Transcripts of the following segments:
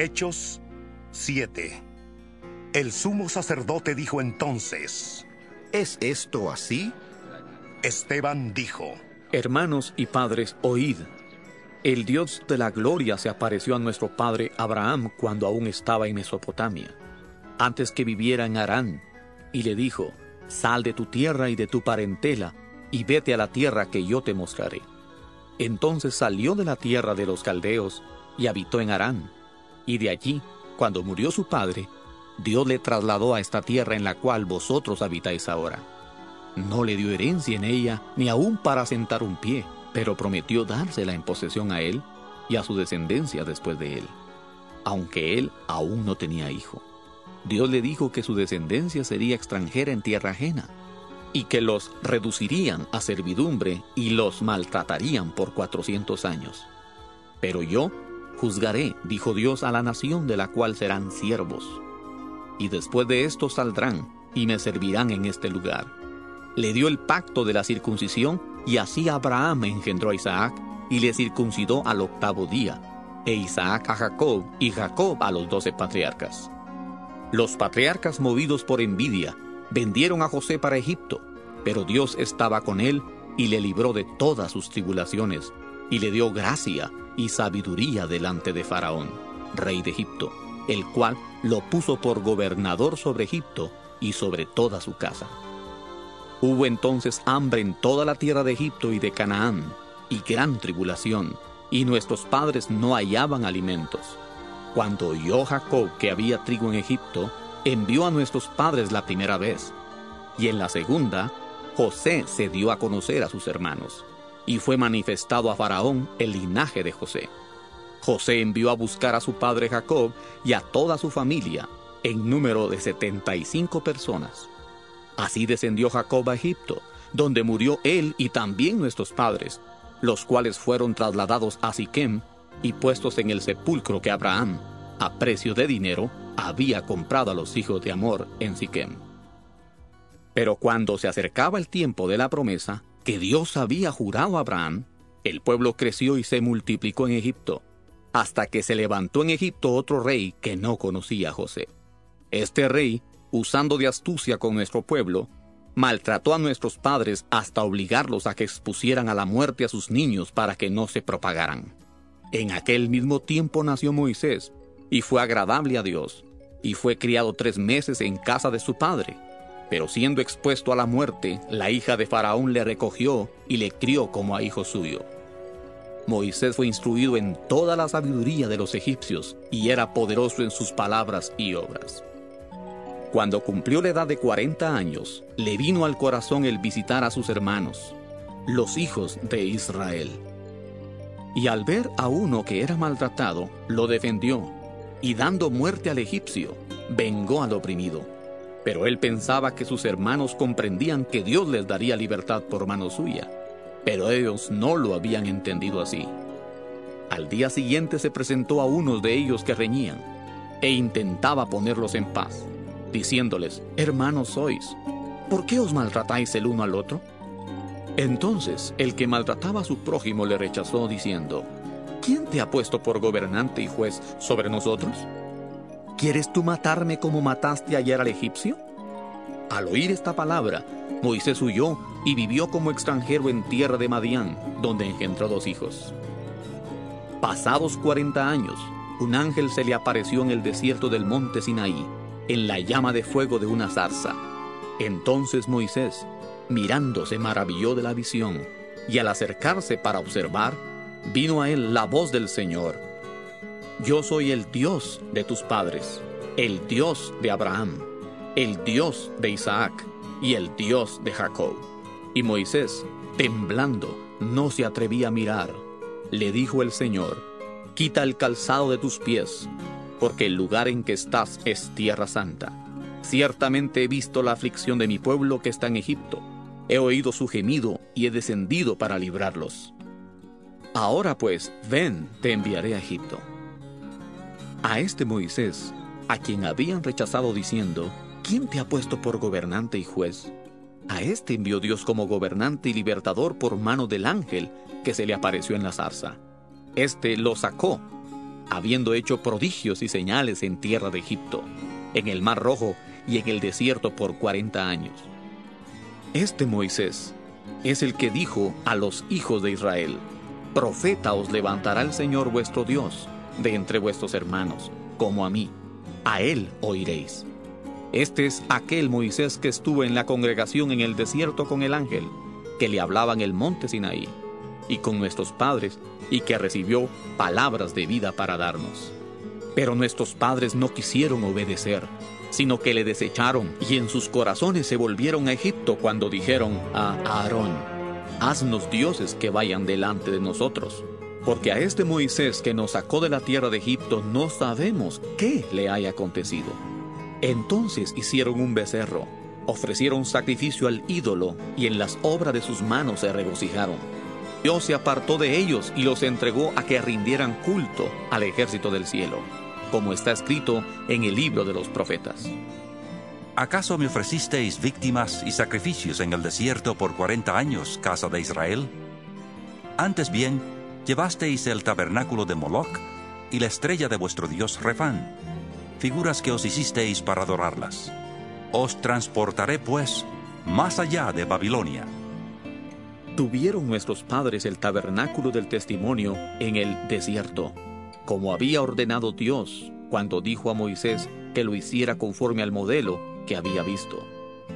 Hechos 7 El sumo sacerdote dijo entonces, ¿Es esto así? Esteban dijo, Hermanos y padres, oíd. El Dios de la gloria se apareció a nuestro padre Abraham cuando aún estaba en Mesopotamia, antes que viviera en Harán, y le dijo, Sal de tu tierra y de tu parentela, y vete a la tierra que yo te mostraré. Entonces salió de la tierra de los caldeos y habitó en Harán y de allí, cuando murió su padre, Dios le trasladó a esta tierra en la cual vosotros habitáis ahora. No le dio herencia en ella, ni aun para sentar un pie, pero prometió dársela en posesión a él y a su descendencia después de él, aunque él aún no tenía hijo. Dios le dijo que su descendencia sería extranjera en tierra ajena, y que los reducirían a servidumbre y los maltratarían por cuatrocientos años. Pero yo Juzgaré, dijo Dios, a la nación de la cual serán siervos. Y después de esto saldrán y me servirán en este lugar. Le dio el pacto de la circuncisión y así Abraham engendró a Isaac y le circuncidó al octavo día, e Isaac a Jacob y Jacob a los doce patriarcas. Los patriarcas movidos por envidia vendieron a José para Egipto, pero Dios estaba con él y le libró de todas sus tribulaciones y le dio gracia y sabiduría delante de Faraón, rey de Egipto, el cual lo puso por gobernador sobre Egipto y sobre toda su casa. Hubo entonces hambre en toda la tierra de Egipto y de Canaán, y gran tribulación, y nuestros padres no hallaban alimentos. Cuando oyó Jacob que había trigo en Egipto, envió a nuestros padres la primera vez, y en la segunda, José se dio a conocer a sus hermanos y fue manifestado a Faraón el linaje de José. José envió a buscar a su padre Jacob y a toda su familia, en número de setenta y cinco personas. Así descendió Jacob a Egipto, donde murió él y también nuestros padres, los cuales fueron trasladados a Siquem y puestos en el sepulcro que Abraham, a precio de dinero, había comprado a los hijos de Amor en Siquem. Pero cuando se acercaba el tiempo de la promesa, que Dios había jurado a Abraham, el pueblo creció y se multiplicó en Egipto, hasta que se levantó en Egipto otro rey que no conocía a José. Este rey, usando de astucia con nuestro pueblo, maltrató a nuestros padres hasta obligarlos a que expusieran a la muerte a sus niños para que no se propagaran. En aquel mismo tiempo nació Moisés, y fue agradable a Dios, y fue criado tres meses en casa de su padre pero siendo expuesto a la muerte, la hija de Faraón le recogió y le crió como a hijo suyo. Moisés fue instruido en toda la sabiduría de los egipcios y era poderoso en sus palabras y obras. Cuando cumplió la edad de 40 años, le vino al corazón el visitar a sus hermanos, los hijos de Israel. Y al ver a uno que era maltratado, lo defendió, y dando muerte al egipcio, vengó al oprimido pero él pensaba que sus hermanos comprendían que Dios les daría libertad por mano suya, pero ellos no lo habían entendido así. Al día siguiente se presentó a unos de ellos que reñían, e intentaba ponerlos en paz, diciéndoles, hermanos sois, ¿por qué os maltratáis el uno al otro? Entonces el que maltrataba a su prójimo le rechazó, diciendo, ¿quién te ha puesto por gobernante y juez sobre nosotros? ¿Quieres tú matarme como mataste ayer al egipcio? Al oír esta palabra, Moisés huyó y vivió como extranjero en tierra de Madián, donde engendró dos hijos. Pasados cuarenta años, un ángel se le apareció en el desierto del monte Sinaí, en la llama de fuego de una zarza. Entonces Moisés, mirando, se maravilló de la visión, y al acercarse para observar, vino a él la voz del Señor yo soy el Dios de tus padres, el Dios de Abraham, el Dios de Isaac y el Dios de Jacob. Y Moisés, temblando, no se atrevía a mirar. Le dijo el Señor, quita el calzado de tus pies, porque el lugar en que estás es tierra santa. Ciertamente he visto la aflicción de mi pueblo que está en Egipto. He oído su gemido y he descendido para librarlos. Ahora pues, ven, te enviaré a Egipto. A este Moisés, a quien habían rechazado diciendo, ¿quién te ha puesto por gobernante y juez? A este envió Dios como gobernante y libertador por mano del ángel que se le apareció en la zarza. Este lo sacó, habiendo hecho prodigios y señales en tierra de Egipto, en el mar rojo y en el desierto por cuarenta años. Este Moisés es el que dijo a los hijos de Israel, Profeta os levantará el Señor vuestro Dios de entre vuestros hermanos, como a mí. A él oiréis. Este es aquel Moisés que estuvo en la congregación en el desierto con el ángel, que le hablaba en el monte Sinaí, y con nuestros padres, y que recibió palabras de vida para darnos. Pero nuestros padres no quisieron obedecer, sino que le desecharon, y en sus corazones se volvieron a Egipto cuando dijeron a Aarón, Haznos dioses que vayan delante de nosotros. Porque a este Moisés que nos sacó de la tierra de Egipto no sabemos qué le haya acontecido. Entonces hicieron un becerro, ofrecieron sacrificio al ídolo y en las obras de sus manos se regocijaron. Dios se apartó de ellos y los entregó a que rindieran culto al ejército del cielo, como está escrito en el libro de los profetas. ¿Acaso me ofrecisteis víctimas y sacrificios en el desierto por cuarenta años, casa de Israel? Antes bien, llevasteis el tabernáculo de Moloch y la estrella de vuestro dios Refán, figuras que os hicisteis para adorarlas. Os transportaré, pues, más allá de Babilonia. Tuvieron nuestros padres el tabernáculo del testimonio en el desierto, como había ordenado Dios cuando dijo a Moisés que lo hiciera conforme al modelo que había visto,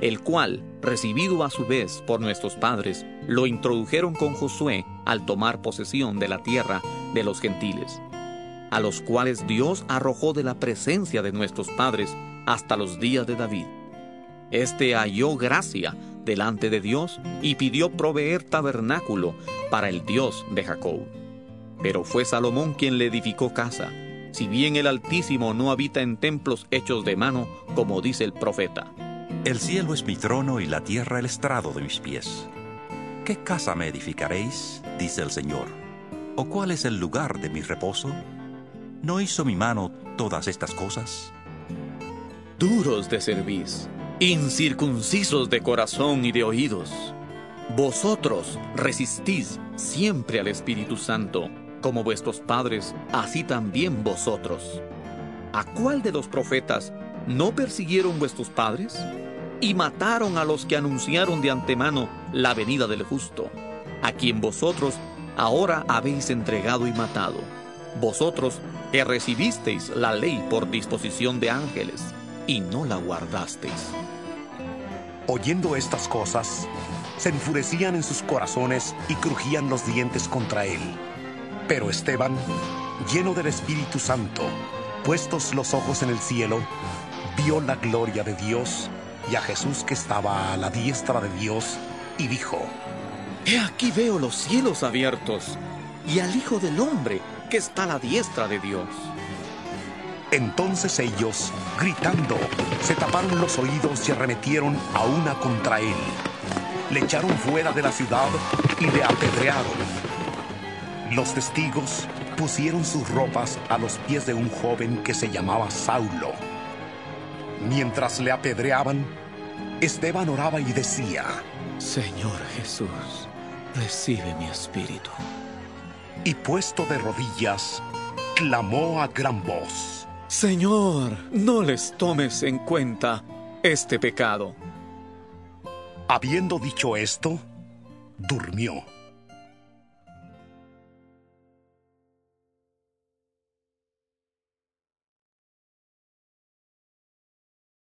el cual, recibido a su vez por nuestros padres, lo introdujeron con Josué al tomar posesión de la tierra de los gentiles, a los cuales Dios arrojó de la presencia de nuestros padres hasta los días de David. Este halló gracia delante de Dios y pidió proveer tabernáculo para el Dios de Jacob. Pero fue Salomón quien le edificó casa, si bien el Altísimo no habita en templos hechos de mano, como dice el profeta. El cielo es mi trono y la tierra el estrado de mis pies. ¿Qué casa me edificaréis? dice el Señor. ¿O cuál es el lugar de mi reposo? ¿No hizo mi mano todas estas cosas? Duros de cerviz, incircuncisos de corazón y de oídos. Vosotros resistís siempre al Espíritu Santo como vuestros padres, así también vosotros. ¿A cuál de los profetas no persiguieron vuestros padres? Y mataron a los que anunciaron de antemano la venida del justo, a quien vosotros ahora habéis entregado y matado. Vosotros que recibisteis la ley por disposición de ángeles y no la guardasteis. Oyendo estas cosas, se enfurecían en sus corazones y crujían los dientes contra él. Pero Esteban, lleno del Espíritu Santo, puestos los ojos en el cielo, vio la gloria de Dios y a Jesús que estaba a la diestra de Dios y dijo, He aquí veo los cielos abiertos y al Hijo del Hombre que está a la diestra de Dios. Entonces ellos, gritando, se taparon los oídos y arremetieron a una contra él. Le echaron fuera de la ciudad y le apedrearon. Los testigos pusieron sus ropas a los pies de un joven que se llamaba Saulo. Mientras le apedreaban, Esteban oraba y decía, Señor Jesús, recibe mi espíritu. Y puesto de rodillas, clamó a gran voz, Señor, no les tomes en cuenta este pecado. Habiendo dicho esto, durmió.